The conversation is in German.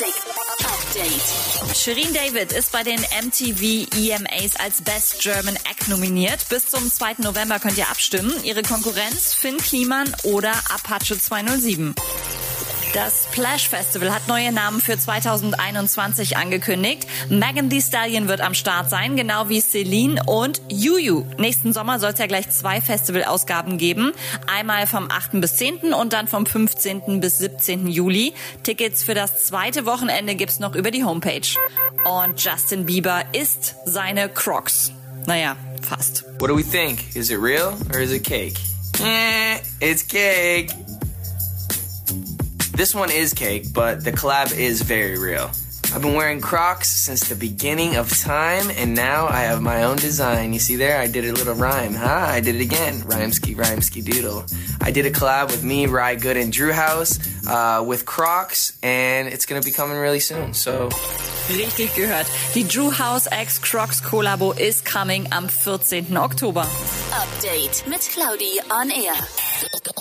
Musik Update. Shirin David ist bei den MTV EMAs als Best German Act nominiert. Bis zum 2. November könnt ihr abstimmen. Ihre Konkurrenz Finn Kliman oder Apache 207. Das Splash Festival hat neue Namen für 2021 angekündigt. Megan Thee Stallion wird am Start sein, genau wie Celine und Juju. Nächsten Sommer soll es ja gleich zwei Festivalausgaben geben. Einmal vom 8. bis 10. und dann vom 15. bis 17. Juli. Tickets für das zweite Wochenende gibt's noch über die Homepage. Und Justin Bieber isst seine Crocs. Naja, fast. What do we think? Is it real or is it cake? Eh, it's cake. This one is cake, but the collab is very real. I've been wearing Crocs since the beginning of time, and now I have my own design. You see there? I did a little rhyme, huh? I did it again. Rhymesky, rhymesky doodle. I did a collab with me, Rye Good, and Drew House uh, with Crocs, and it's gonna be coming really soon. So Richtig gehört. Die Drew House X Crocs Kollabo is coming am 14. Oktober. Update mit Claudi on Air.